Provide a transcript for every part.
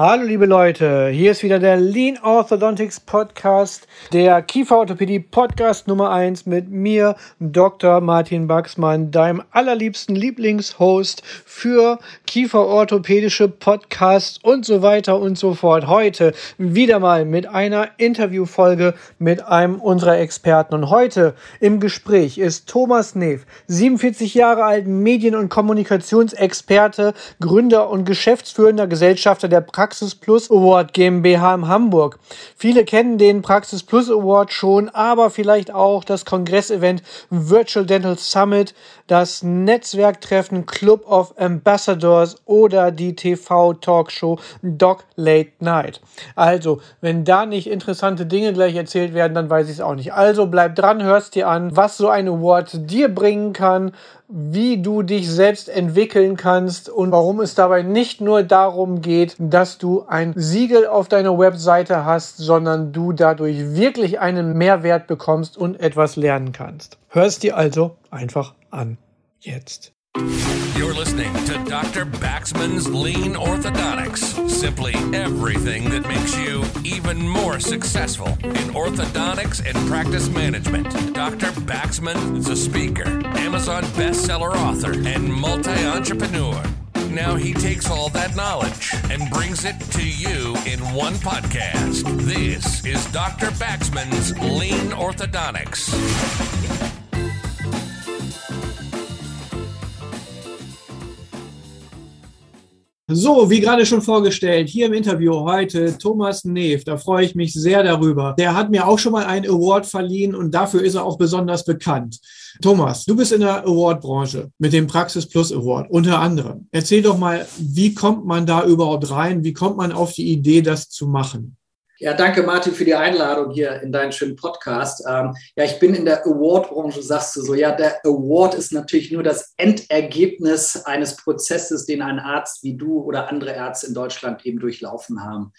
Hallo liebe Leute, hier ist wieder der Lean Orthodontics Podcast, der Kieferorthopädie Podcast Nummer 1 mit mir, Dr. Martin Baxmann, deinem allerliebsten Lieblingshost für Kieferorthopädische Podcasts und so weiter und so fort. Heute wieder mal mit einer Interviewfolge mit einem unserer Experten. Und heute im Gespräch ist Thomas Neef, 47 Jahre alt, Medien- und Kommunikationsexperte, Gründer und geschäftsführender Gesellschafter der Praxis Praxis Plus Award GmbH in Hamburg. Viele kennen den Praxis Plus Award schon, aber vielleicht auch das Kongressevent Virtual Dental Summit, das Netzwerktreffen Club of Ambassadors oder die TV-Talkshow Doc Late Night. Also, wenn da nicht interessante Dinge gleich erzählt werden, dann weiß ich es auch nicht. Also bleib dran, hörst dir an, was so ein Award dir bringen kann, wie du dich selbst entwickeln kannst und warum es dabei nicht nur darum geht, dass du ein Siegel auf deiner Webseite hast, sondern du dadurch wirklich einen Mehrwert bekommst und etwas lernen kannst. Hörst dir also einfach an. Jetzt. You're listening to Dr. Baxman's Lean Orthodontics. Simply everything that makes you even more successful in orthodontics and practice management. Dr. Baxman is a speaker, Amazon bestseller author, and multi entrepreneur. Now he takes all that knowledge and brings it to you in one podcast. This is Dr. Baxman's Lean Orthodontics. So, wie gerade schon vorgestellt, hier im Interview heute Thomas Neef. Da freue ich mich sehr darüber. Der hat mir auch schon mal einen Award verliehen und dafür ist er auch besonders bekannt. Thomas, du bist in der Award-Branche mit dem Praxis Plus Award unter anderem. Erzähl doch mal, wie kommt man da überhaupt rein? Wie kommt man auf die Idee, das zu machen? Ja, danke Martin für die Einladung hier in deinen schönen Podcast. Ähm, ja, ich bin in der Award-Branche, sagst du so. Ja, der Award ist natürlich nur das Endergebnis eines Prozesses, den ein Arzt wie du oder andere Ärzte in Deutschland eben durchlaufen haben.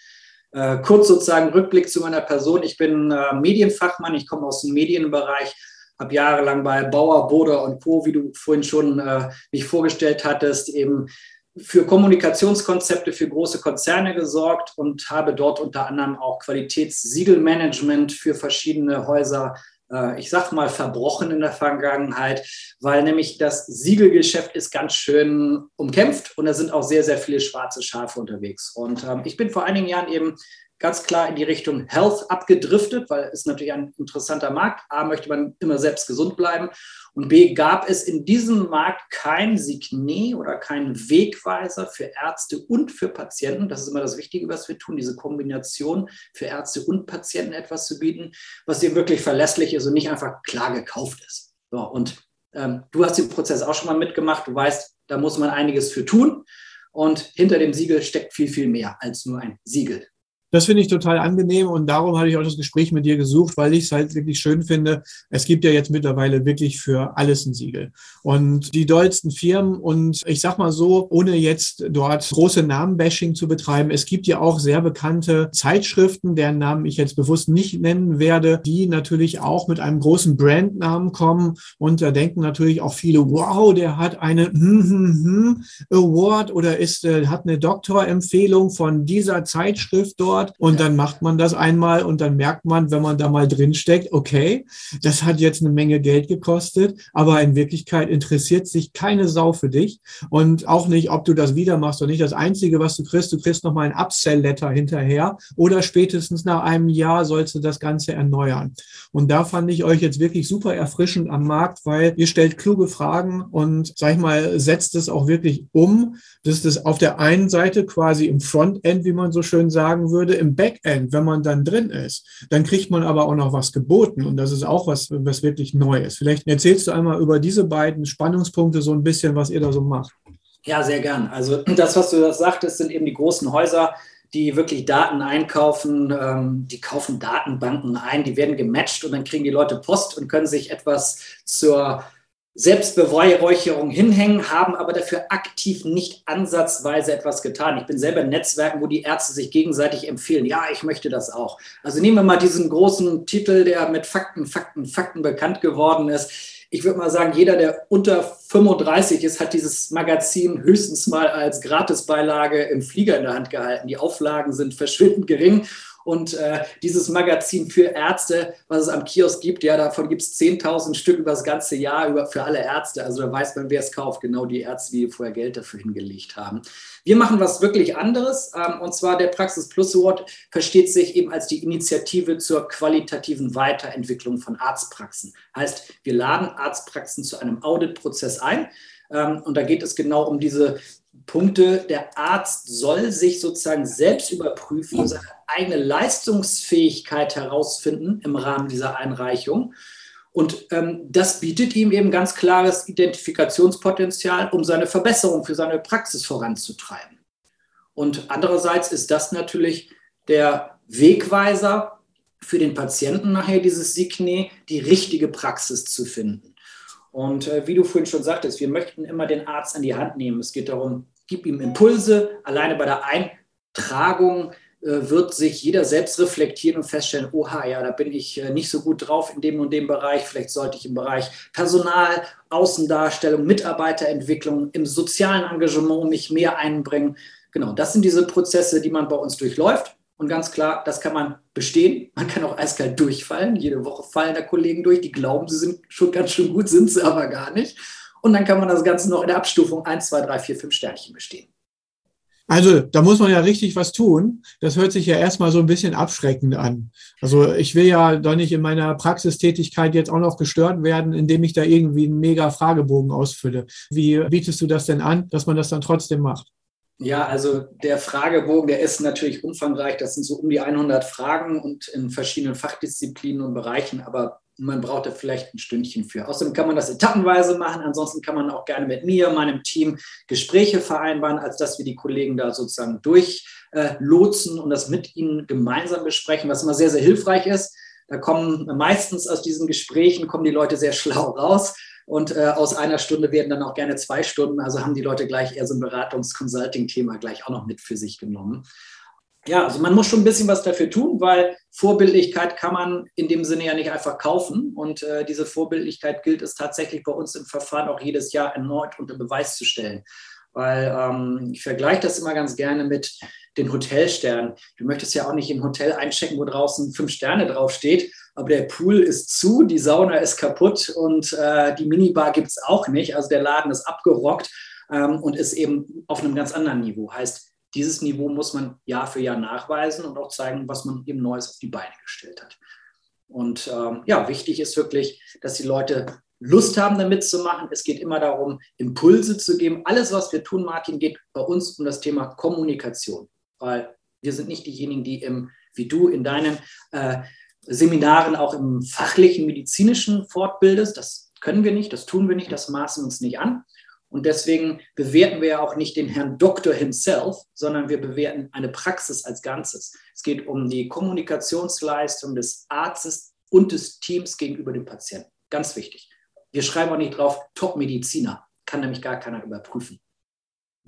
Äh, kurz sozusagen Rückblick zu meiner Person. Ich bin äh, Medienfachmann, ich komme aus dem Medienbereich, habe jahrelang bei Bauer, Boder und Co., wie du vorhin schon äh, mich vorgestellt hattest, eben für Kommunikationskonzepte für große Konzerne gesorgt und habe dort unter anderem auch Qualitätssiegelmanagement für verschiedene Häuser, äh, ich sag mal, verbrochen in der Vergangenheit, weil nämlich das Siegelgeschäft ist ganz schön umkämpft und da sind auch sehr, sehr viele schwarze Schafe unterwegs. Und ähm, ich bin vor einigen Jahren eben ganz klar in die Richtung Health abgedriftet, weil es natürlich ein interessanter Markt. A, möchte man immer selbst gesund bleiben. Und B, gab es in diesem Markt kein Signet oder keinen Wegweiser für Ärzte und für Patienten. Das ist immer das Wichtige, was wir tun, diese Kombination für Ärzte und Patienten etwas zu bieten, was eben wirklich verlässlich ist und nicht einfach klar gekauft ist. So, und ähm, du hast den Prozess auch schon mal mitgemacht. Du weißt, da muss man einiges für tun. Und hinter dem Siegel steckt viel, viel mehr als nur ein Siegel. Das finde ich total angenehm und darum hatte ich auch das Gespräch mit dir gesucht, weil ich es halt wirklich schön finde. Es gibt ja jetzt mittlerweile wirklich für alles ein Siegel. Und die dollsten Firmen und ich sag mal so, ohne jetzt dort große Namenbashing zu betreiben, es gibt ja auch sehr bekannte Zeitschriften, deren Namen ich jetzt bewusst nicht nennen werde, die natürlich auch mit einem großen Brandnamen kommen und da denken natürlich auch viele, wow, der hat einen hm, hm, hm Award oder ist, äh, hat eine Doktorempfehlung von dieser Zeitschrift dort dauert. Und dann macht man das einmal und dann merkt man, wenn man da mal drin steckt, okay, das hat jetzt eine Menge Geld gekostet, aber in Wirklichkeit interessiert sich keine Sau für dich und auch nicht, ob du das wieder machst oder nicht. Das Einzige, was du kriegst, du kriegst nochmal ein Upsell-Letter hinterher oder spätestens nach einem Jahr sollst du das Ganze erneuern. Und da fand ich euch jetzt wirklich super erfrischend am Markt, weil ihr stellt kluge Fragen und, sag ich mal, setzt es auch wirklich um. Das ist auf der einen Seite quasi im Frontend, wie man so schön sagen würde, würde im Backend, wenn man dann drin ist, dann kriegt man aber auch noch was geboten und das ist auch was, was wirklich neu ist. Vielleicht erzählst du einmal über diese beiden Spannungspunkte so ein bisschen, was ihr da so macht. Ja, sehr gern. Also das, was du sagtest, sind eben die großen Häuser, die wirklich Daten einkaufen, ähm, die kaufen Datenbanken ein, die werden gematcht und dann kriegen die Leute Post und können sich etwas zur Selbstbeweihräucherung hinhängen, haben aber dafür aktiv nicht ansatzweise etwas getan. Ich bin selber in Netzwerken, wo die Ärzte sich gegenseitig empfehlen. Ja, ich möchte das auch. Also nehmen wir mal diesen großen Titel, der mit Fakten, Fakten, Fakten bekannt geworden ist. ich würde mal sagen, jeder, der unter 35 ist, hat dieses Magazin höchstens mal als Gratisbeilage im Flieger in der Hand gehalten. Die Auflagen sind verschwindend gering und äh, dieses Magazin für Ärzte, was es am Kiosk gibt, ja, davon gibt es 10.000 Stück über das ganze Jahr über, für alle Ärzte. Also da weiß man, wer es kauft. Genau die Ärzte, die vorher Geld dafür hingelegt haben. Wir machen was wirklich anderes. Ähm, und zwar der Praxis Plus Award versteht sich eben als die Initiative zur qualitativen Weiterentwicklung von Arztpraxen. Heißt, wir laden Arztpraxen zu einem Auditprozess ein. Ähm, und da geht es genau um diese Punkte. Der Arzt soll sich sozusagen selbst überprüfen, seine eigene Leistungsfähigkeit herausfinden im Rahmen dieser Einreichung. Und ähm, das bietet ihm eben ganz klares Identifikationspotenzial, um seine Verbesserung für seine Praxis voranzutreiben. Und andererseits ist das natürlich der Wegweiser für den Patienten nachher, dieses Signet, die richtige Praxis zu finden. Und äh, wie du vorhin schon sagtest, wir möchten immer den Arzt an die Hand nehmen. Es geht darum, gib ihm Impulse. Alleine bei der Eintragung äh, wird sich jeder selbst reflektieren und feststellen, oha, ja, da bin ich äh, nicht so gut drauf in dem und dem Bereich. Vielleicht sollte ich im Bereich Personal, Außendarstellung, Mitarbeiterentwicklung, im sozialen Engagement mich mehr einbringen. Genau, das sind diese Prozesse, die man bei uns durchläuft. Und ganz klar, das kann man bestehen. Man kann auch eiskalt durchfallen. Jede Woche fallen da Kollegen durch, die glauben, sie sind schon ganz schön gut, sind sie aber gar nicht. Und dann kann man das Ganze noch in der Abstufung 1, 2, 3, 4, 5 Sternchen bestehen. Also da muss man ja richtig was tun. Das hört sich ja erstmal so ein bisschen abschreckend an. Also ich will ja doch nicht in meiner Praxistätigkeit jetzt auch noch gestört werden, indem ich da irgendwie einen mega Fragebogen ausfülle. Wie bietest du das denn an, dass man das dann trotzdem macht? Ja, also der Fragebogen, der ist natürlich umfangreich. Das sind so um die 100 Fragen und in verschiedenen Fachdisziplinen und Bereichen. Aber man braucht da vielleicht ein Stündchen für. Außerdem kann man das etappenweise machen. Ansonsten kann man auch gerne mit mir, meinem Team Gespräche vereinbaren, als dass wir die Kollegen da sozusagen durchlotsen äh, und das mit ihnen gemeinsam besprechen, was immer sehr, sehr hilfreich ist. Da kommen meistens aus diesen Gesprächen kommen die Leute sehr schlau raus. Und äh, aus einer Stunde werden dann auch gerne zwei Stunden. Also haben die Leute gleich eher so ein Beratungs-Consulting-Thema gleich auch noch mit für sich genommen ja, also man muss schon ein bisschen was dafür tun, weil Vorbildlichkeit kann man in dem Sinne ja nicht einfach kaufen. Und äh, diese Vorbildlichkeit gilt es tatsächlich bei uns im Verfahren auch jedes Jahr erneut unter Beweis zu stellen. Weil ähm, ich vergleiche das immer ganz gerne mit den Hotelsternen. Du möchtest ja auch nicht im Hotel einchecken, wo draußen fünf Sterne draufsteht, aber der Pool ist zu, die Sauna ist kaputt und äh, die Minibar gibt es auch nicht. Also der Laden ist abgerockt ähm, und ist eben auf einem ganz anderen Niveau. Heißt, dieses Niveau muss man Jahr für Jahr nachweisen und auch zeigen, was man eben Neues auf die Beine gestellt hat. Und ähm, ja, wichtig ist wirklich, dass die Leute Lust haben, da mitzumachen. Es geht immer darum, Impulse zu geben. Alles, was wir tun, Martin, geht bei uns um das Thema Kommunikation. Weil wir sind nicht diejenigen, die im, wie du in deinen äh, Seminaren auch im fachlichen, medizinischen fortbildest. Das können wir nicht, das tun wir nicht, das maßen uns nicht an. Und deswegen bewerten wir ja auch nicht den Herrn Doktor himself, sondern wir bewerten eine Praxis als Ganzes. Es geht um die Kommunikationsleistung des Arztes und des Teams gegenüber dem Patienten. Ganz wichtig. Wir schreiben auch nicht drauf, Top-Mediziner. Kann nämlich gar keiner überprüfen.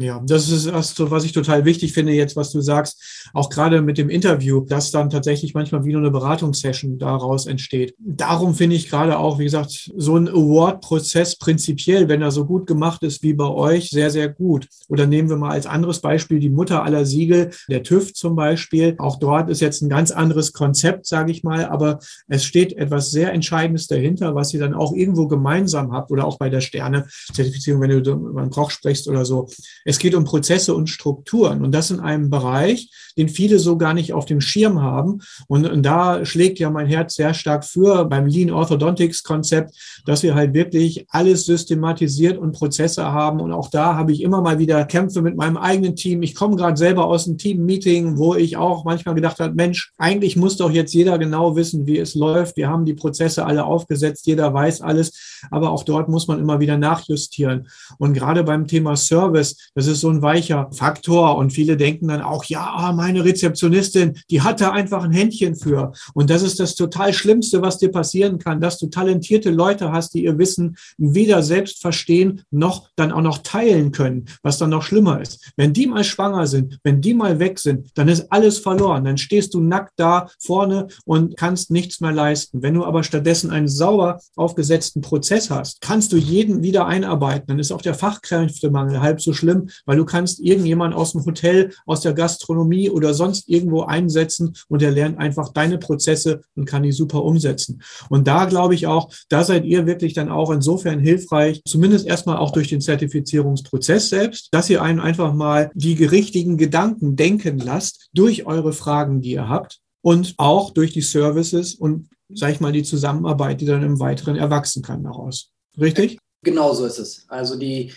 Ja, das ist das, was ich total wichtig finde jetzt, was du sagst, auch gerade mit dem Interview, dass dann tatsächlich manchmal wie nur eine Beratungssession daraus entsteht. Darum finde ich gerade auch, wie gesagt, so ein Award-Prozess prinzipiell, wenn er so gut gemacht ist wie bei euch, sehr, sehr gut. Oder nehmen wir mal als anderes Beispiel die Mutter aller Siegel, der TÜV zum Beispiel. Auch dort ist jetzt ein ganz anderes Konzept, sage ich mal, aber es steht etwas sehr Entscheidendes dahinter, was ihr dann auch irgendwo gemeinsam habt oder auch bei der Sterne-Zertifizierung, wenn du über einen Koch sprichst oder so es geht um Prozesse und Strukturen und das in einem Bereich, den viele so gar nicht auf dem Schirm haben. Und, und da schlägt ja mein Herz sehr stark für beim Lean Orthodontics Konzept, dass wir halt wirklich alles systematisiert und Prozesse haben. Und auch da habe ich immer mal wieder Kämpfe mit meinem eigenen Team. Ich komme gerade selber aus einem Team-Meeting, wo ich auch manchmal gedacht habe, Mensch, eigentlich muss doch jetzt jeder genau wissen, wie es läuft. Wir haben die Prozesse alle aufgesetzt, jeder weiß alles, aber auch dort muss man immer wieder nachjustieren. Und gerade beim Thema Service, Das ist so ein weicher Faktor. Und viele denken dann auch, ja, meine Rezeptionistin, die hat da einfach ein Händchen für. Und das ist das total Schlimmste, was dir passieren kann, dass du talentierte Leute hast, die ihr Wissen weder selbst verstehen, noch dann auch noch teilen können, was dann noch schlimmer ist. Wenn die mal schwanger sind, wenn die mal weg sind, dann ist alles verloren. Dann stehst du nackt da vorne und kannst nichts mehr leisten. Wenn du aber stattdessen einen sauber aufgesetzten Prozess hast, kannst du jeden wieder einarbeiten. Dann ist auch der Fachkräftemangel halb so schlimm, weil du kannst irgendjemand aus dem Hotel, aus der Gastronomie oder sonst irgendwo einsetzen und er lernt einfach deine Prozesse und kann die super umsetzen. Und da glaube ich auch, da seid ihr wirklich dann auch insofern hilfreich, zumindest erstmal auch durch den Zertifizierungsprozess selbst, dass ihr einen einfach mal die richtigen Gedanken denken lasst durch eure Fragen, die ihr habt und auch durch die Services und, sag ich mal, die Zusammenarbeit, die dann im Weiteren erwachsen kann daraus. Richtig? Genau so ist es. Also die,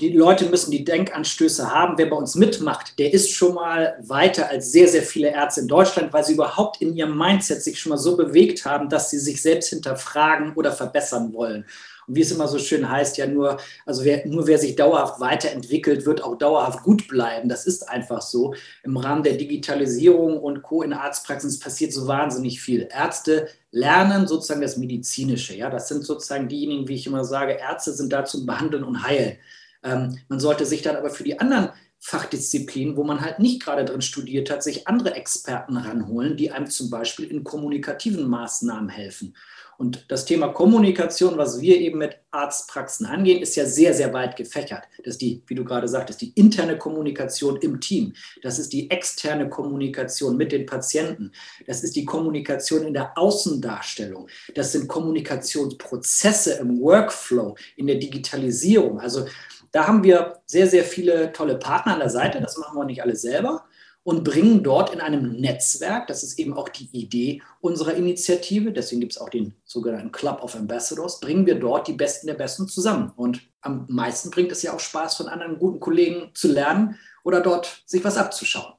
die Leute müssen die Denkanstöße haben. Wer bei uns mitmacht, der ist schon mal weiter als sehr, sehr viele Ärzte in Deutschland, weil sie überhaupt in ihrem Mindset sich schon mal so bewegt haben, dass sie sich selbst hinterfragen oder verbessern wollen. Und wie es immer so schön heißt, ja nur, also wer, nur wer sich dauerhaft weiterentwickelt, wird auch dauerhaft gut bleiben. Das ist einfach so. Im Rahmen der Digitalisierung und Co. in Arztpraxen passiert so wahnsinnig viel. Ärzte lernen sozusagen das Medizinische. Ja, das sind sozusagen diejenigen, wie ich immer sage, Ärzte sind da zum Behandeln und Heilen. Ähm, man sollte sich dann aber für die anderen Fachdisziplinen, wo man halt nicht gerade drin studiert hat, sich andere Experten ranholen, die einem zum Beispiel in kommunikativen Maßnahmen helfen. Und das Thema Kommunikation, was wir eben mit Arztpraxen angehen, ist ja sehr, sehr weit gefächert. Das ist die, wie du gerade sagtest, die interne Kommunikation im Team. Das ist die externe Kommunikation mit den Patienten. Das ist die Kommunikation in der Außendarstellung. Das sind Kommunikationsprozesse im Workflow, in der Digitalisierung. Also da haben wir sehr, sehr viele tolle Partner an der Seite. Das machen wir nicht alle selber und bringen dort in einem Netzwerk, das ist eben auch die Idee unserer Initiative, deswegen gibt es auch den sogenannten Club of Ambassadors, bringen wir dort die Besten der Besten zusammen. Und am meisten bringt es ja auch Spaß, von anderen guten Kollegen zu lernen oder dort sich was abzuschauen.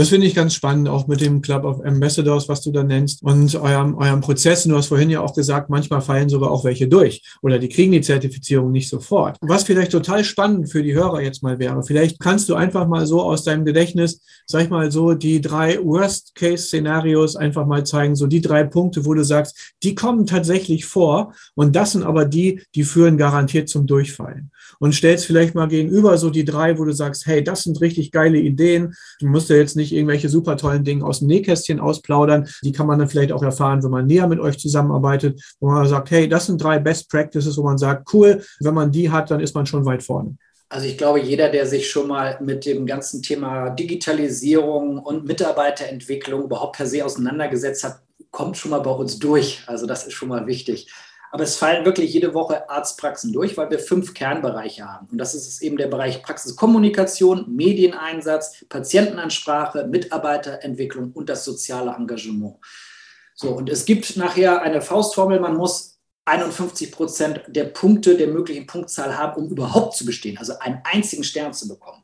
Das finde ich ganz spannend, auch mit dem Club of Ambassadors, was du da nennst, und eurem, eurem Prozess. Du hast vorhin ja auch gesagt, manchmal fallen sogar auch welche durch oder die kriegen die Zertifizierung nicht sofort. Was vielleicht total spannend für die Hörer jetzt mal wäre, vielleicht kannst du einfach mal so aus deinem Gedächtnis, sag ich mal so, die drei Worst-Case-Szenarios einfach mal zeigen, so die drei Punkte, wo du sagst, die kommen tatsächlich vor und das sind aber die, die führen garantiert zum Durchfallen. Und stellst vielleicht mal gegenüber so die drei, wo du sagst, hey, das sind richtig geile Ideen. Du musst ja jetzt nicht irgendwelche super tollen Dinge aus dem Nähkästchen ausplaudern. Die kann man dann vielleicht auch erfahren, wenn man näher mit euch zusammenarbeitet, wo man sagt, hey, das sind drei Best Practices, wo man sagt, cool, wenn man die hat, dann ist man schon weit vorne. Also ich glaube, jeder, der sich schon mal mit dem ganzen Thema Digitalisierung und Mitarbeiterentwicklung überhaupt per se auseinandergesetzt hat, kommt schon mal bei uns durch. Also das ist schon mal wichtig. Aber es fallen wirklich jede Woche Arztpraxen durch, weil wir fünf Kernbereiche haben. Und das ist eben der Bereich Praxiskommunikation, Medieneinsatz, Patientenansprache, Mitarbeiterentwicklung und das soziale Engagement. So, und es gibt nachher eine Faustformel, man muss 51 Prozent der Punkte der möglichen Punktzahl haben, um überhaupt zu bestehen, also einen einzigen Stern zu bekommen.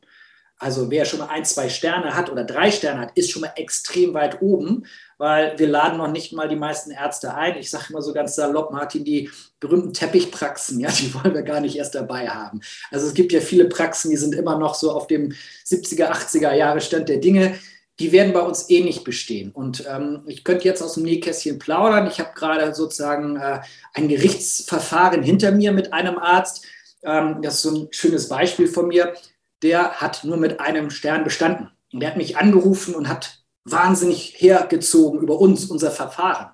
Also wer schon mal ein, zwei Sterne hat oder drei Sterne hat, ist schon mal extrem weit oben, weil wir laden noch nicht mal die meisten Ärzte ein. Ich sage immer so ganz salopp, Martin, die berühmten Teppichpraxen, ja, die wollen wir gar nicht erst dabei haben. Also es gibt ja viele Praxen, die sind immer noch so auf dem 70er, 80er Jahre Stand der Dinge. Die werden bei uns eh nicht bestehen. Und ähm, ich könnte jetzt aus dem Nähkästchen plaudern. Ich habe gerade sozusagen äh, ein Gerichtsverfahren hinter mir mit einem Arzt. Ähm, das ist so ein schönes Beispiel von mir der hat nur mit einem Stern bestanden. Und der hat mich angerufen und hat wahnsinnig hergezogen über uns, unser Verfahren.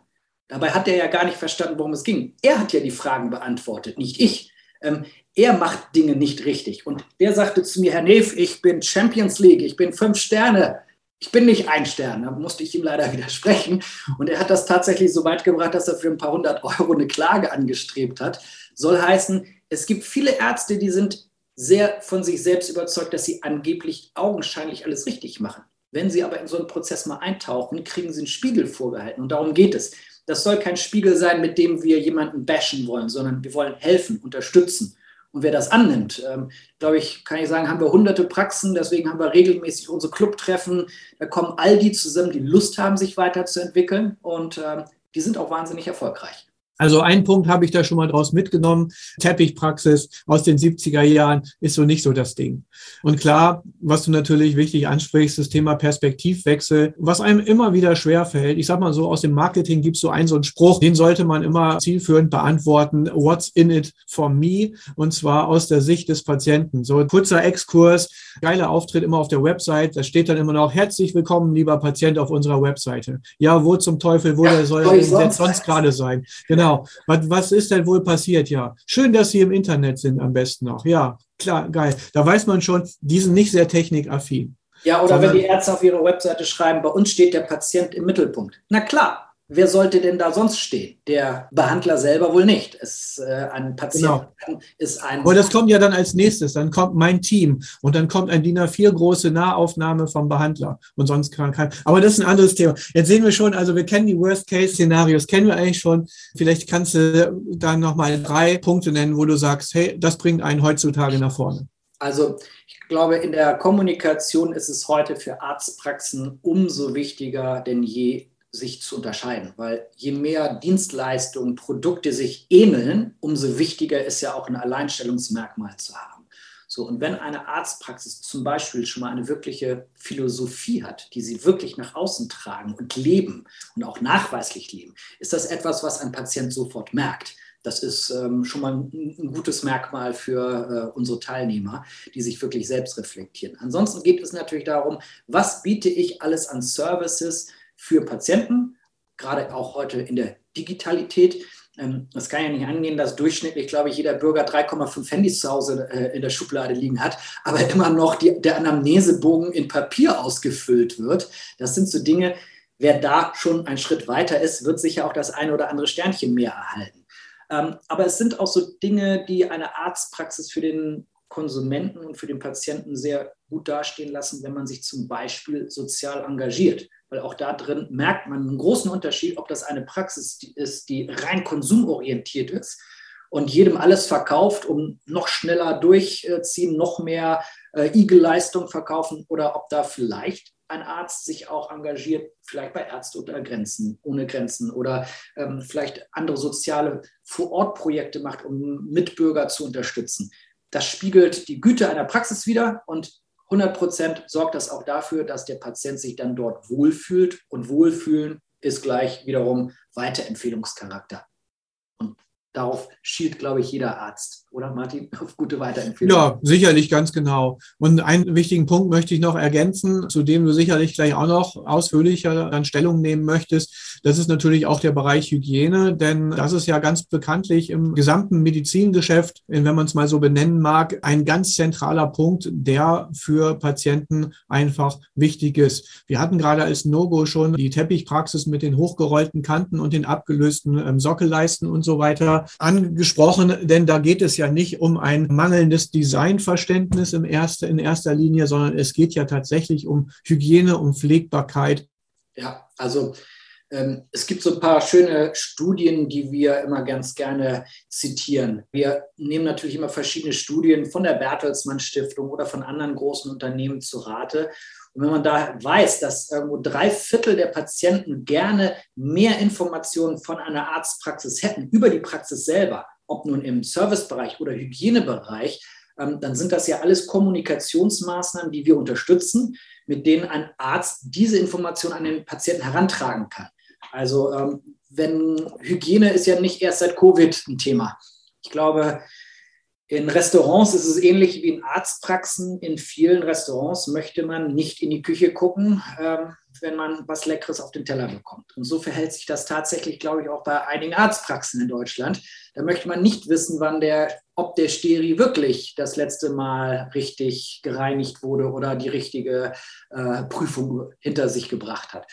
Dabei hat er ja gar nicht verstanden, worum es ging. Er hat ja die Fragen beantwortet, nicht ich. Ähm, er macht Dinge nicht richtig. Und der sagte zu mir, Herr Neef, ich bin Champions League, ich bin fünf Sterne. Ich bin nicht ein Stern, da musste ich ihm leider widersprechen. Und er hat das tatsächlich so weit gebracht, dass er für ein paar hundert Euro eine Klage angestrebt hat. Soll heißen, es gibt viele Ärzte, die sind sehr von sich selbst überzeugt, dass sie angeblich augenscheinlich alles richtig machen. Wenn sie aber in so einen Prozess mal eintauchen, kriegen sie einen Spiegel vorgehalten. Und darum geht es. Das soll kein Spiegel sein, mit dem wir jemanden bashen wollen, sondern wir wollen helfen, unterstützen. Und wer das annimmt, ähm, glaube ich, kann ich sagen, haben wir hunderte Praxen, deswegen haben wir regelmäßig unsere Clubtreffen. Da kommen all die zusammen, die Lust haben, sich weiterzuentwickeln und ähm, die sind auch wahnsinnig erfolgreich. Also ein Punkt habe ich da schon mal draus mitgenommen. Teppichpraxis aus den 70er Jahren ist so nicht so das Ding. Und klar, was du natürlich wichtig ansprichst, das Thema Perspektivwechsel, was einem immer wieder schwer fällt. Ich sag mal so, aus dem Marketing gibt es so einen so einen Spruch, den sollte man immer zielführend beantworten. What's in it for me? Und zwar aus der Sicht des Patienten. So ein kurzer Exkurs, geiler Auftritt immer auf der Website. Da steht dann immer noch, herzlich willkommen, lieber Patient, auf unserer Webseite. Ja, wo zum Teufel, wo ja, der soll sonst, sonst gerade sein? Genau. Genau. Was, was ist denn wohl passiert? Ja. Schön, dass Sie im Internet sind, am besten noch. Ja, klar, geil. Da weiß man schon, die sind nicht sehr technikaffin. Ja, oder Sondern, wenn die Ärzte auf ihre Webseite schreiben, bei uns steht der Patient im Mittelpunkt. Na klar, wer sollte denn da sonst stehen? Der Behandler selber wohl nicht. Es, äh, ein Patient genau. ist ein. Aber das kommt ja dann als nächstes. Dann kommt mein Team und dann kommt ein DIN A4 große Nahaufnahme vom Behandler und sonst kann kein. Aber das ist ein anderes Thema. Jetzt sehen wir schon, also wir kennen die Worst-Case-Szenarios, kennen wir eigentlich schon. Vielleicht kannst du dann nochmal drei Punkte nennen, wo du sagst, hey, das bringt einen heutzutage nach vorne. Also ich glaube, in der Kommunikation ist es heute für Arztpraxen umso wichtiger denn je, sich zu unterscheiden, weil je mehr Dienstleistungen, Produkte sich ähneln, umso wichtiger ist ja auch ein Alleinstellungsmerkmal zu haben. So, und wenn eine Arztpraxis zum Beispiel schon mal eine wirkliche Philosophie hat, die sie wirklich nach außen tragen und leben und auch nachweislich leben, ist das etwas, was ein Patient sofort merkt. Das ist ähm, schon mal ein, ein, gutes Merkmal für äh, unsere Teilnehmer, die sich wirklich selbst reflektieren. Ansonsten geht es natürlich darum, was biete ich alles an Services, für Patienten, gerade auch heute in der Digitalität. Ähm, das kann ja nicht angehen, dass durchschnittlich, glaube ich, jeder Bürger 3,5 Handys zu Hause äh, in der Schublade liegen hat, aber immer noch die, der Anamnesebogen in Papier ausgefüllt wird. Das sind so Dinge, wer da schon einen Schritt weiter ist, wird sicher auch das eine oder andere Sternchen mehr erhalten. Ähm, aber es sind auch so Dinge, die eine Arztpraxis für den Konsumenten und für den Patienten sehr gut dastehen lassen, wenn man sich zum Beispiel sozial engagiert weil auch da drin merkt man einen großen Unterschied, ob das eine Praxis ist, die rein konsumorientiert ist und jedem alles verkauft, um noch schneller durchziehen, noch mehr äh, IG-Leistung verkaufen oder ob da vielleicht ein Arzt sich auch engagiert, vielleicht bei Ärzte unter Grenzen, ohne Grenzen oder ähm, vielleicht andere soziale Vor-Ort-Projekte macht, um Mitbürger zu unterstützen. Das spiegelt die Güte einer Praxis wider und 100 Prozent sorgt das auch dafür, dass der Patient sich dann dort wohlfühlt. Und Wohlfühlen ist gleich wiederum Weiterempfehlungscharakter. Und darauf schielt, glaube ich, jeder Arzt, oder Martin, auf gute Weiterempfehlung. Ja, sicherlich, ganz genau. Und einen wichtigen Punkt möchte ich noch ergänzen, zu dem du sicherlich gleich auch noch ausführlicher dann Stellung nehmen möchtest. Das ist natürlich auch der Bereich Hygiene, denn das ist ja ganz bekanntlich im gesamten Medizingeschäft, wenn man es mal so benennen mag, ein ganz zentraler Punkt, der für Patienten einfach wichtig ist. Wir hatten gerade als No-Go schon die Teppichpraxis mit den hochgerollten Kanten und den abgelösten ähm, Sockelleisten und so weiter angesprochen, denn da geht es ja nicht um ein mangelndes Designverständnis im erster, in erster Linie, sondern es geht ja tatsächlich um Hygiene, um Pflegbarkeit. Ja, also ähm, es gibt so ein paar schöne Studien, die wir immer ganz gerne zitieren. Wir nehmen natürlich immer verschiedene Studien von der Bertelsmann Stiftung oder von anderen großen Unternehmen zu Rate. Und wenn man da weiß, dass irgendwo drei Viertel der Patienten gerne mehr Informationen von einer Arztpraxis hätten über die Praxis selber, ob nun im Servicebereich oder Hygienebereich, ähm, dann sind das ja alles Kommunikationsmaßnahmen, die wir unterstützen, mit denen ein Arzt diese Information an den Patienten herantragen kann. Also ähm, wenn Hygiene ist ja nicht erst seit Covid ein Thema. Ich glaube, in Restaurants ist es ähnlich wie in Arztpraxen. In vielen Restaurants möchte man nicht in die Küche gucken, ähm, wenn man was Leckeres auf den Teller bekommt. Und so verhält sich das tatsächlich, glaube ich, auch bei einigen Arztpraxen in Deutschland. Da möchte man nicht wissen, wann der, ob der Steri wirklich das letzte Mal richtig gereinigt wurde oder die richtige äh, Prüfung hinter sich gebracht hat.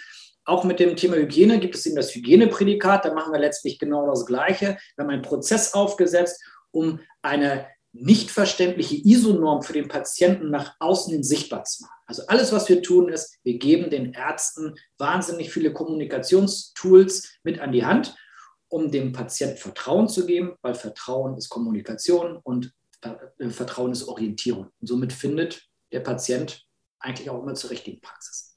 Auch mit dem Thema Hygiene gibt es eben das Hygieneprädikat. Da machen wir letztlich genau das Gleiche. Wir haben einen Prozess aufgesetzt um eine nicht verständliche ISO-Norm für den Patienten nach außen hin sichtbar zu machen. Also alles, was wir tun, ist, wir geben den Ärzten wahnsinnig viele Kommunikationstools mit an die Hand, um dem Patienten Vertrauen zu geben, weil Vertrauen ist Kommunikation und äh, Vertrauen ist Orientierung. Und somit findet der Patient eigentlich auch immer zur richtigen Praxis.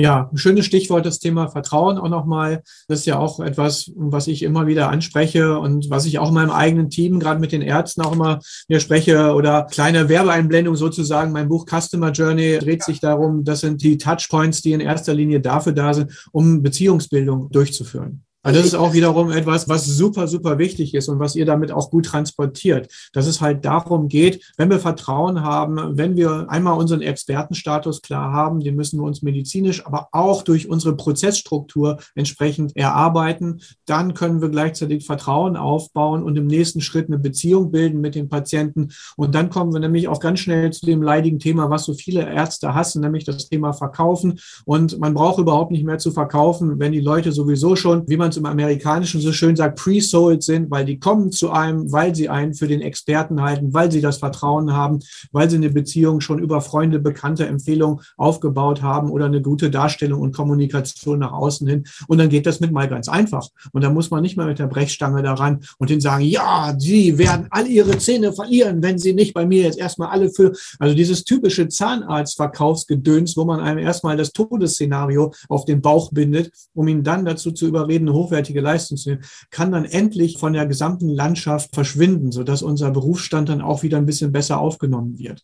Ja, ein schönes Stichwort, das Thema Vertrauen auch nochmal. Das ist ja auch etwas, was ich immer wieder anspreche und was ich auch in meinem eigenen Team, gerade mit den Ärzten auch immer mir spreche oder kleine Werbeeinblendung sozusagen. Mein Buch Customer Journey dreht sich darum, das sind die Touchpoints, die in erster Linie dafür da sind, um Beziehungsbildung durchzuführen. Also das ist auch wiederum etwas, was super, super wichtig ist und was ihr damit auch gut transportiert. Dass es halt darum geht, wenn wir Vertrauen haben, wenn wir einmal unseren Expertenstatus klar haben, den müssen wir uns medizinisch, aber auch durch unsere Prozessstruktur entsprechend erarbeiten, dann können wir gleichzeitig Vertrauen aufbauen und im nächsten Schritt eine Beziehung bilden mit dem Patienten. Und dann kommen wir nämlich auch ganz schnell zu dem leidigen Thema, was so viele Ärzte hassen, nämlich das Thema Verkaufen. Und man braucht überhaupt nicht mehr zu verkaufen, wenn die Leute sowieso schon, wie man man es im Amerikanischen so schön sagt, pre-sold sind, weil die kommen zu einem, weil sie einen für den Experten halten, weil sie das Vertrauen haben, weil sie eine Beziehung schon über Freunde, Bekannte, Empfehlungen aufgebaut haben oder eine gute Darstellung und Kommunikation nach außen hin. Und dann geht das mit mal ganz einfach. Und da muss man nicht mal mit der Brechstange daran und denen sagen, ja, sie werden all ihre Zähne verlieren, wenn sie nicht bei mir jetzt erstmal alle für, also dieses typische Zahnarztverkaufsgedöns, wo man einem erstmal das Todesszenario auf den Bauch bindet, um ihn dann dazu zu überreden, hochwertige Leistung zu nehmen, kann dann endlich von der gesamten Landschaft verschwinden, sodass unser Berufsstand dann auch wieder ein bisschen besser aufgenommen wird.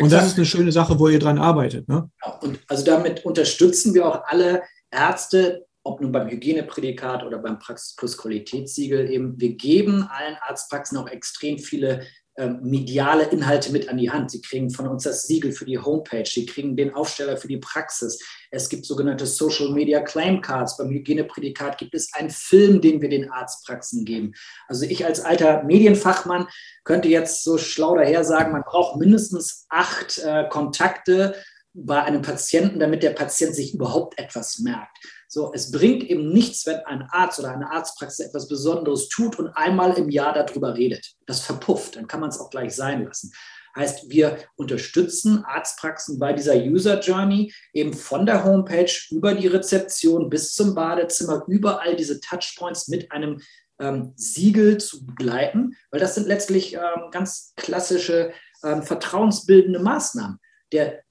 Und das ist eine schöne Sache, wo ihr dran arbeitet. Ne? Ja, und also damit unterstützen wir auch alle Ärzte, ob nun beim Hygieneprädikat oder beim Praxis Plus Qualitätssiegel eben. Wir geben allen Arztpraxen auch extrem viele mediale Inhalte mit an die Hand. Sie kriegen von uns das Siegel für die Homepage, sie kriegen den Aufsteller für die Praxis. Es gibt sogenannte Social Media Claim Cards. Beim Hygieneprädikat gibt es einen Film, den wir den Arztpraxen geben. Also ich als alter Medienfachmann könnte jetzt so schlau daher sagen, man braucht mindestens acht äh, Kontakte bei einem Patienten, damit der Patient sich überhaupt etwas merkt. So, es bringt eben nichts, wenn ein Arzt oder eine Arztpraxis etwas Besonderes tut und einmal im Jahr darüber redet. Das verpufft, dann kann man es auch gleich sein lassen. Heißt, wir unterstützen Arztpraxen bei dieser User Journey eben von der Homepage über die Rezeption bis zum Badezimmer, überall diese Touchpoints mit einem ähm, Siegel zu begleiten, weil das sind letztlich ähm, ganz klassische ähm, vertrauensbildende Maßnahmen. Der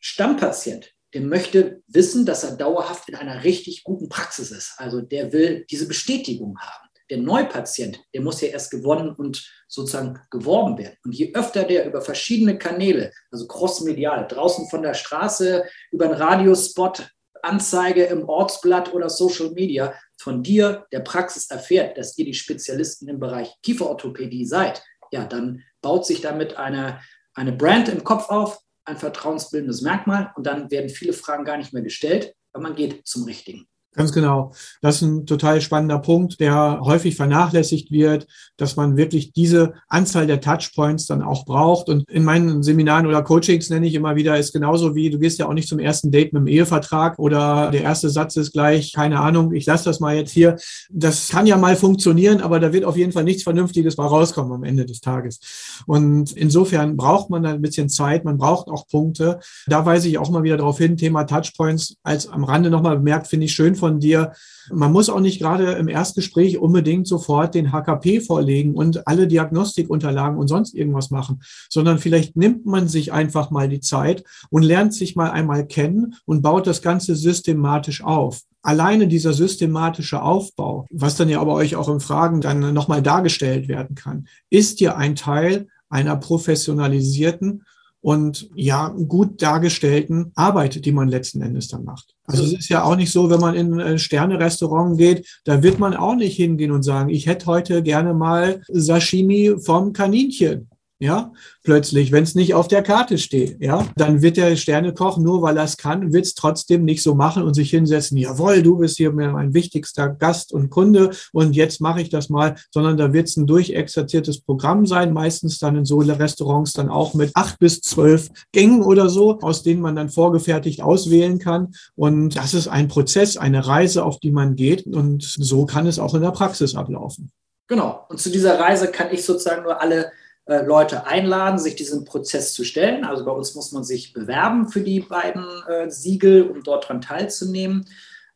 Stammpatient, der möchte wissen, dass er dauerhaft in einer richtig guten Praxis ist. Also der will diese Bestätigung haben. Der Neupatient, der muss ja erst gewonnen und sozusagen geworben werden. Und je öfter der über verschiedene Kanäle, also crossmedial, draußen von der Straße, über einen Radiospot, Anzeige im Ortsblatt oder Social Media von dir, der Praxis erfährt, dass ihr die Spezialisten im Bereich Kieferorthopädie seid, ja, dann baut sich damit eine, eine Brand im Kopf auf, ein vertrauensbildendes Merkmal und dann werden viele Fragen gar nicht mehr gestellt, weil man geht zum Richtigen. Ganz genau. Das ist ein total spannender Punkt, der häufig vernachlässigt wird, dass man wirklich diese Anzahl der Touchpoints dann auch braucht. Und in meinen Seminaren oder Coachings nenne ich immer wieder, ist genauso wie, du gehst ja auch nicht zum ersten Date mit dem Ehevertrag oder der erste Satz ist gleich, keine Ahnung, ich lasse das mal jetzt hier. Das kann ja mal funktionieren, aber da wird auf jeden Fall nichts Vernünftiges mal rauskommen am Ende des Tages. Und insofern braucht man ein bisschen Zeit, man braucht auch Punkte. Da weise ich auch mal wieder darauf hin, Thema Touchpoints als am Rande nochmal bemerkt, finde ich schön von dir. Man muss auch nicht gerade im Erstgespräch unbedingt sofort den HKP vorlegen und alle Diagnostikunterlagen und sonst irgendwas machen, sondern vielleicht nimmt man sich einfach mal die Zeit und lernt sich mal einmal kennen und baut das Ganze systematisch auf alleine dieser systematische Aufbau, was dann ja aber euch auch in Fragen dann nochmal dargestellt werden kann, ist ja ein Teil einer professionalisierten und ja, gut dargestellten Arbeit, die man letzten Endes dann macht. Also es ist ja auch nicht so, wenn man in ein Sterne-Restaurant geht, da wird man auch nicht hingehen und sagen, ich hätte heute gerne mal Sashimi vom Kaninchen ja, plötzlich, wenn es nicht auf der Karte steht, ja, dann wird der Sternekoch, nur weil er es kann, wird es trotzdem nicht so machen und sich hinsetzen, jawohl, du bist hier mein wichtigster Gast und Kunde und jetzt mache ich das mal, sondern da wird es ein durchexerziertes Programm sein, meistens dann in so Restaurants dann auch mit acht bis zwölf Gängen oder so, aus denen man dann vorgefertigt auswählen kann. Und das ist ein Prozess, eine Reise, auf die man geht. Und so kann es auch in der Praxis ablaufen. Genau. Und zu dieser Reise kann ich sozusagen nur alle äh, Leute einladen, sich diesem Prozess zu stellen. Also bei uns muss man sich bewerben für die beiden äh, Siegel, um dort dran teilzunehmen.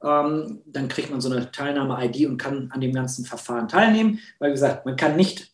Ähm, dann kriegt man so eine Teilnahme-ID und kann an dem ganzen Verfahren teilnehmen. Weil, wie gesagt, man kann nicht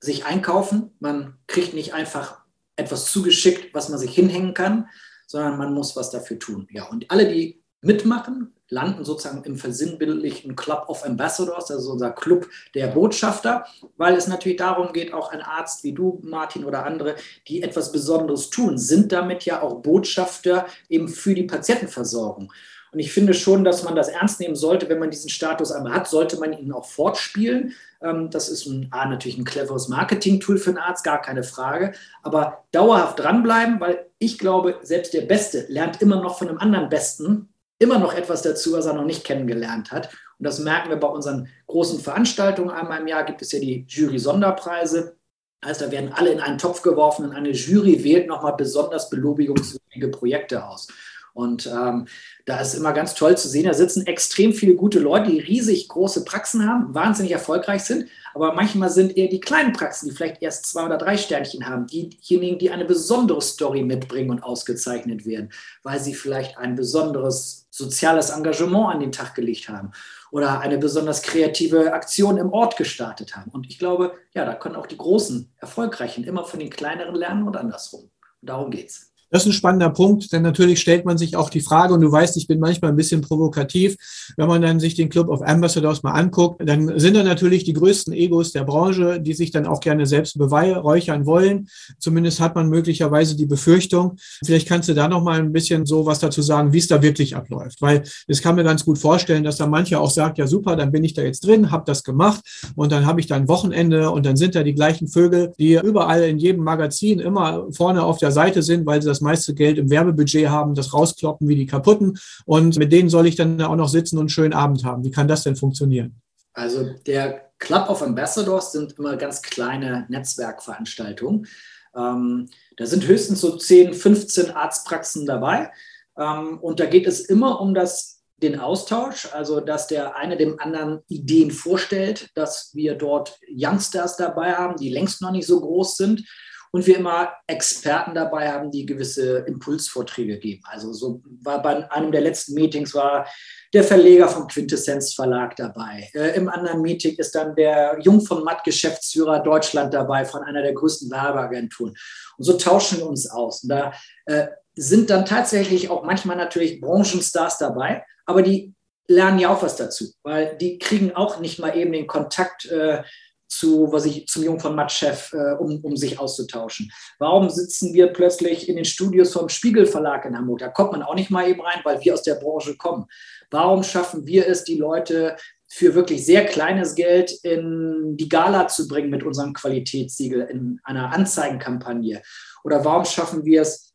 sich einkaufen, man kriegt nicht einfach etwas zugeschickt, was man sich hinhängen kann, sondern man muss was dafür tun. Ja, und alle, die mitmachen, landen sozusagen im versinnbildlichen Club of Ambassadors, also unser Club der Botschafter, weil es natürlich darum geht, auch ein Arzt wie du, Martin oder andere, die etwas Besonderes tun, sind damit ja auch Botschafter eben für die Patientenversorgung. Und ich finde schon, dass man das ernst nehmen sollte, wenn man diesen Status einmal hat, sollte man ihn auch fortspielen. Ähm, das ist ein, A, natürlich ein cleveres Marketing-Tool für einen Arzt, gar keine Frage. Aber dauerhaft dranbleiben, weil ich glaube, selbst der Beste lernt immer noch von einem anderen Besten immer noch etwas dazu, was er noch nicht kennengelernt hat. Und das merken wir bei unseren großen Veranstaltungen. Einmal im Jahr gibt es ja die Jury-Sonderpreise. Heißt, da werden alle in einen Topf geworfen und eine Jury wählt nochmal besonders belobigungswürdige Projekte aus. Und ähm, da ist immer ganz toll zu sehen, da sitzen extrem viele gute Leute, die riesig große Praxen haben, wahnsinnig erfolgreich sind. Aber manchmal sind eher die kleinen Praxen, die vielleicht erst zwei oder drei Sternchen haben, diejenigen, die eine besondere Story mitbringen und ausgezeichnet werden, weil sie vielleicht ein besonderes soziales Engagement an den Tag gelegt haben oder eine besonders kreative Aktion im Ort gestartet haben. Und ich glaube, ja, da können auch die großen, erfolgreichen immer von den kleineren lernen und andersrum. Und darum geht's. Das ist ein spannender Punkt, denn natürlich stellt man sich auch die Frage, und du weißt, ich bin manchmal ein bisschen provokativ, wenn man dann sich den Club of Ambassadors mal anguckt, dann sind da natürlich die größten Egos der Branche, die sich dann auch gerne selbst beweihräuchern wollen. Zumindest hat man möglicherweise die Befürchtung. Vielleicht kannst du da noch mal ein bisschen so was dazu sagen, wie es da wirklich abläuft, weil es kann mir ganz gut vorstellen, dass da manche auch sagt, ja super, dann bin ich da jetzt drin, habe das gemacht und dann habe ich da ein Wochenende und dann sind da die gleichen Vögel, die überall in jedem Magazin immer vorne auf der Seite sind, weil sie das das meiste Geld im Werbebudget haben, das rauskloppen wie die kaputten. Und mit denen soll ich dann auch noch sitzen und einen schönen Abend haben. Wie kann das denn funktionieren? Also der Club of Ambassadors sind immer ganz kleine Netzwerkveranstaltungen. Ähm, da sind höchstens so 10, 15 Arztpraxen dabei. Ähm, und da geht es immer um das den Austausch, also dass der eine dem anderen Ideen vorstellt, dass wir dort Youngsters dabei haben, die längst noch nicht so groß sind und wir immer Experten dabei haben, die gewisse Impulsvorträge geben. Also so war bei einem der letzten Meetings war der Verleger vom Quintessenz Verlag dabei. Äh, Im anderen Meeting ist dann der Jung von Matt Geschäftsführer Deutschland dabei von einer der größten Werbeagenturen. Und so tauschen wir uns aus. Und da äh, sind dann tatsächlich auch manchmal natürlich Branchenstars dabei, aber die lernen ja auch was dazu, weil die kriegen auch nicht mal eben den Kontakt äh, zu, was ich zum Jung von Matt-Chef, äh, um, um sich auszutauschen. Warum sitzen wir plötzlich in den Studios vom Spiegel Verlag in Hamburg? Da kommt man auch nicht mal eben rein, weil wir aus der Branche kommen. Warum schaffen wir es, die Leute für wirklich sehr kleines Geld in die Gala zu bringen mit unserem Qualitätssiegel in einer Anzeigenkampagne? Oder warum schaffen wir es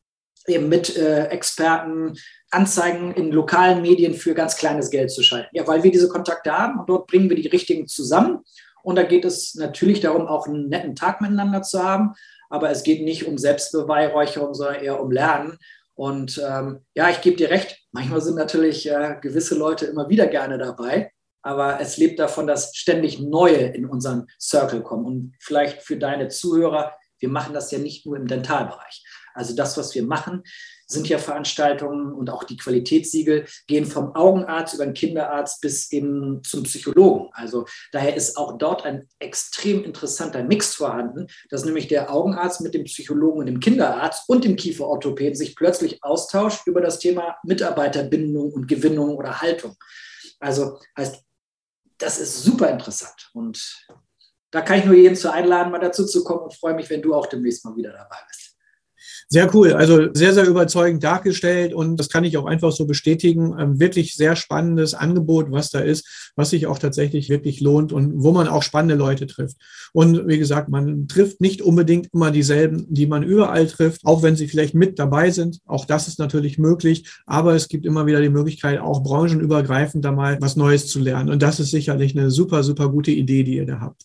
eben mit äh, Experten Anzeigen in lokalen Medien für ganz kleines Geld zu schalten? Ja, weil wir diese Kontakte haben und dort bringen wir die richtigen zusammen und da geht es natürlich darum, auch einen netten Tag miteinander zu haben. Aber es geht nicht um Selbstbeweihräucherung, sondern eher um Lernen. Und ähm, ja, ich gebe dir recht, manchmal sind natürlich äh, gewisse Leute immer wieder gerne dabei. Aber es lebt davon, dass ständig neue in unseren Circle kommen. Und vielleicht für deine Zuhörer, wir machen das ja nicht nur im Dentalbereich. Also das, was wir machen, sind ja Veranstaltungen und auch die Qualitätssiegel gehen vom Augenarzt über den Kinderarzt bis eben zum Psychologen. Also daher ist auch dort ein extrem interessanter Mix vorhanden, dass nämlich der Augenarzt mit dem Psychologen und dem Kinderarzt und dem Kieferorthopäden sich plötzlich austauscht über das Thema Mitarbeiterbindung und Gewinnung oder Haltung. Also heißt, das ist super interessant und da kann ich nur jeden zu einladen, mal dazu zu kommen und freue mich, wenn du auch demnächst mal wieder dabei bist. Sehr cool. Also sehr, sehr überzeugend dargestellt und das kann ich auch einfach so bestätigen. Ähm, wirklich sehr spannendes Angebot, was da ist, was sich auch tatsächlich wirklich lohnt und wo man auch spannende Leute trifft. Und wie gesagt, man trifft nicht unbedingt immer dieselben, die man überall trifft, auch wenn sie vielleicht mit dabei sind. Auch das ist natürlich möglich, aber es gibt immer wieder die Möglichkeit, auch branchenübergreifend da mal was Neues zu lernen. Und das ist sicherlich eine super, super gute Idee, die ihr da habt.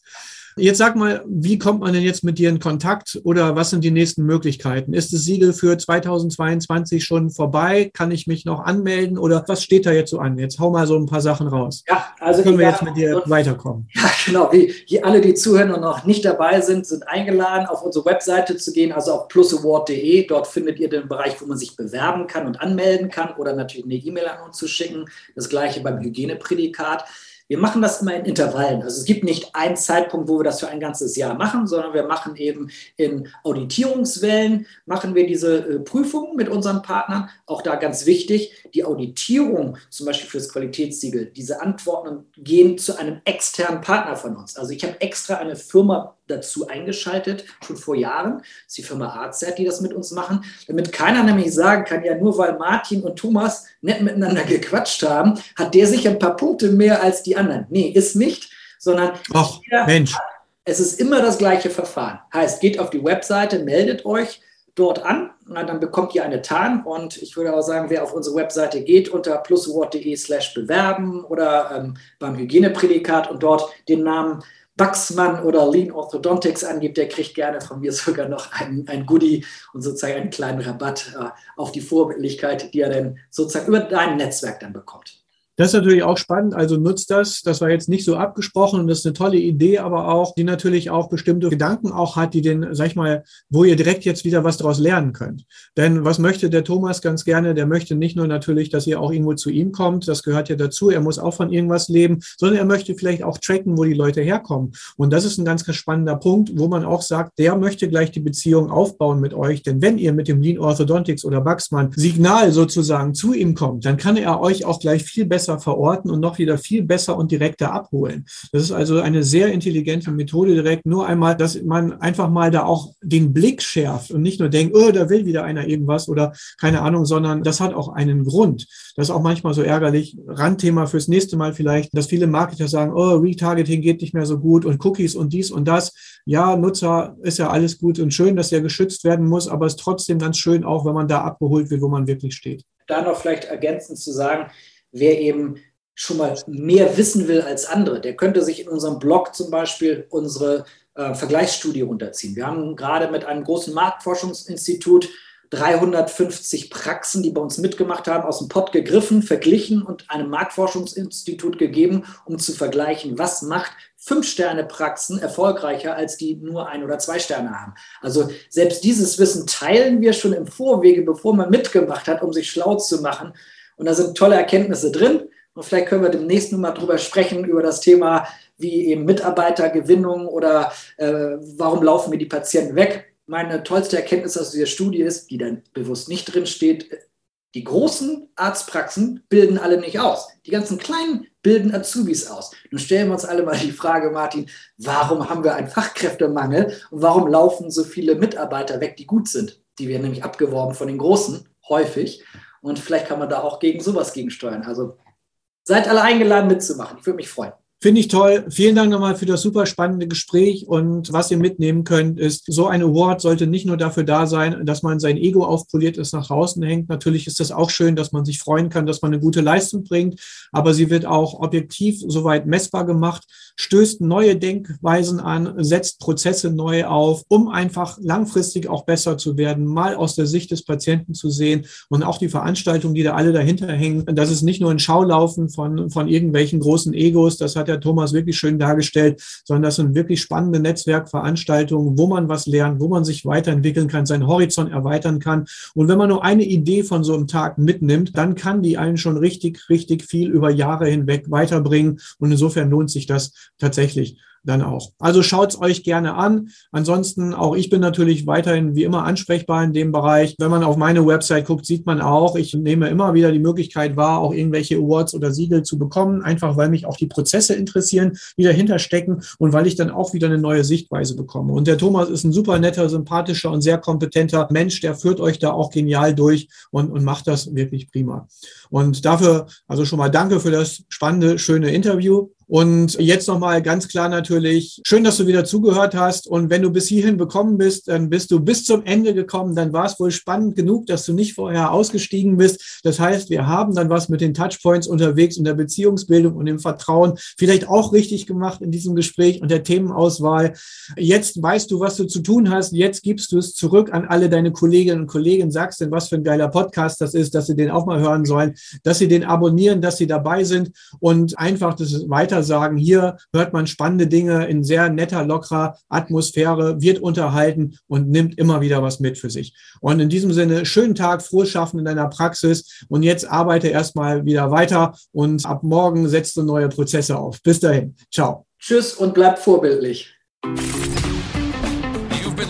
Jetzt sag mal, wie kommt man denn jetzt mit dir in Kontakt oder was sind die nächsten Möglichkeiten? Ist das Siegel für 2022 schon vorbei? Kann ich mich noch anmelden oder was steht da jetzt so an? Jetzt hau mal so ein paar Sachen raus. Ja, also können wir jetzt mit dir weiterkommen. Ja, genau. Wie, wie alle, die zuhören und noch nicht dabei sind, sind eingeladen, auf unsere Webseite zu gehen, also auf plusaward.de. Dort findet ihr den Bereich, wo man sich bewerben kann und anmelden kann oder natürlich eine E-Mail an uns zu schicken. Das gleiche beim Hygieneprädikat. Wir machen das immer in Intervallen. Also es gibt nicht einen Zeitpunkt, wo wir das für ein ganzes Jahr machen, sondern wir machen eben in Auditierungswellen, machen wir diese äh, Prüfungen mit unseren Partnern. Auch da ganz wichtig, die Auditierung zum Beispiel für das Qualitätssiegel, diese Antworten gehen zu einem externen Partner von uns. Also ich habe extra eine Firma dazu eingeschaltet, schon vor Jahren. Das ist die Firma AZ, die das mit uns machen, damit keiner nämlich sagen kann, ja, nur weil Martin und Thomas nett miteinander gequatscht haben, hat der sich ein paar Punkte mehr als die anderen. Nee, ist nicht, sondern Ach, Mensch. es ist immer das gleiche Verfahren. Heißt, geht auf die Webseite, meldet euch dort an, dann bekommt ihr eine TAN und ich würde auch sagen, wer auf unsere Webseite geht, unter pluswort.de slash bewerben oder ähm, beim Hygieneprädikat und dort den Namen Wachsmann oder Lean Orthodontics angibt, der kriegt gerne von mir sogar noch ein, ein Goodie und sozusagen einen kleinen Rabatt äh, auf die Vorbildlichkeit, die er dann sozusagen über dein Netzwerk dann bekommt. Das ist natürlich auch spannend, also nutzt das. Das war jetzt nicht so abgesprochen und das ist eine tolle Idee, aber auch, die natürlich auch bestimmte Gedanken auch hat, die den, sag ich mal, wo ihr direkt jetzt wieder was daraus lernen könnt. Denn was möchte der Thomas ganz gerne? Der möchte nicht nur natürlich, dass ihr auch irgendwo zu ihm kommt, das gehört ja dazu, er muss auch von irgendwas leben, sondern er möchte vielleicht auch tracken, wo die Leute herkommen. Und das ist ein ganz, ganz spannender Punkt, wo man auch sagt, der möchte gleich die Beziehung aufbauen mit euch. Denn wenn ihr mit dem Lean Orthodontics oder Baxmann Signal sozusagen zu ihm kommt, dann kann er euch auch gleich viel besser besser verorten und noch wieder viel besser und direkter abholen. Das ist also eine sehr intelligente Methode direkt. Nur einmal, dass man einfach mal da auch den Blick schärft und nicht nur denkt, oh, da will wieder einer irgendwas oder keine Ahnung, sondern das hat auch einen Grund. Das ist auch manchmal so ärgerlich. Randthema fürs nächste Mal vielleicht, dass viele Marketer sagen, oh, Retargeting geht nicht mehr so gut und Cookies und dies und das. Ja, Nutzer ist ja alles gut und schön, dass er geschützt werden muss, aber es ist trotzdem ganz schön auch, wenn man da abgeholt wird, wo man wirklich steht. Da noch vielleicht ergänzend zu sagen, wer eben schon mal mehr wissen will als andere, der könnte sich in unserem Blog zum Beispiel unsere äh, Vergleichsstudie runterziehen. Wir haben gerade mit einem großen Marktforschungsinstitut 350 Praxen, die bei uns mitgemacht haben, aus dem Pott gegriffen, verglichen und einem Marktforschungsinstitut gegeben, um zu vergleichen, was macht Fünf-Sterne-Praxen erfolgreicher als die nur ein oder zwei Sterne haben. Also selbst dieses Wissen teilen wir schon im Vorwege, bevor man mitgemacht hat, um sich schlau zu machen. Und da sind tolle Erkenntnisse drin. Und vielleicht können wir demnächst nun mal drüber sprechen, über das Thema wie eben Mitarbeitergewinnung oder äh, warum laufen mir die Patienten weg. Meine tollste Erkenntnis aus dieser Studie ist, die dann bewusst nicht drin steht, die großen Arztpraxen bilden alle nicht aus. Die ganzen kleinen bilden Azubis aus. Nun stellen wir uns alle mal die Frage, Martin, warum haben wir einen Fachkräftemangel und warum laufen so viele Mitarbeiter weg, die gut sind? Die werden nämlich abgeworben von den Großen, häufig. Und vielleicht kann man da auch gegen sowas gegensteuern. Also seid alle eingeladen mitzumachen. Ich würde mich freuen. Finde ich toll. Vielen Dank nochmal für das super spannende Gespräch. Und was ihr mitnehmen könnt, ist, so ein Award sollte nicht nur dafür da sein, dass man sein Ego aufpoliert ist, nach draußen hängt. Natürlich ist das auch schön, dass man sich freuen kann, dass man eine gute Leistung bringt. Aber sie wird auch objektiv soweit messbar gemacht, stößt neue Denkweisen an, setzt Prozesse neu auf, um einfach langfristig auch besser zu werden, mal aus der Sicht des Patienten zu sehen und auch die Veranstaltungen, die da alle dahinter hängen. Das ist nicht nur ein Schaulaufen von, von irgendwelchen großen Egos. Das hat der Thomas wirklich schön dargestellt, sondern das sind wirklich spannende Netzwerkveranstaltungen, wo man was lernt, wo man sich weiterentwickeln kann, seinen Horizont erweitern kann. Und wenn man nur eine Idee von so einem Tag mitnimmt, dann kann die einen schon richtig, richtig viel über Jahre hinweg weiterbringen. Und insofern lohnt sich das tatsächlich dann auch. Also schaut's euch gerne an. Ansonsten auch ich bin natürlich weiterhin wie immer ansprechbar in dem Bereich. Wenn man auf meine Website guckt, sieht man auch, ich nehme immer wieder die Möglichkeit wahr, auch irgendwelche Awards oder Siegel zu bekommen, einfach weil mich auch die Prozesse interessieren, die dahinter stecken und weil ich dann auch wieder eine neue Sichtweise bekomme. Und der Thomas ist ein super netter, sympathischer und sehr kompetenter Mensch, der führt euch da auch genial durch und, und macht das wirklich prima. Und dafür also schon mal danke für das spannende, schöne Interview. Und jetzt nochmal ganz klar natürlich, schön, dass du wieder zugehört hast. Und wenn du bis hierhin bekommen bist, dann bist du bis zum Ende gekommen. Dann war es wohl spannend genug, dass du nicht vorher ausgestiegen bist. Das heißt, wir haben dann was mit den Touchpoints unterwegs und der Beziehungsbildung und dem Vertrauen vielleicht auch richtig gemacht in diesem Gespräch und der Themenauswahl. Jetzt weißt du, was du zu tun hast. Jetzt gibst du es zurück an alle deine Kolleginnen und Kollegen. Sagst denn, was für ein geiler Podcast das ist, dass sie den auch mal hören sollen, dass sie den abonnieren, dass sie dabei sind und einfach das weiter weitersagen, hier hört man spannende Dinge in sehr netter, lockerer Atmosphäre, wird unterhalten und nimmt immer wieder was mit für sich. Und in diesem Sinne, schönen Tag, frohes Schaffen in deiner Praxis und jetzt arbeite erstmal wieder weiter und ab morgen setzt du neue Prozesse auf. Bis dahin. Ciao. Tschüss und bleib vorbildlich.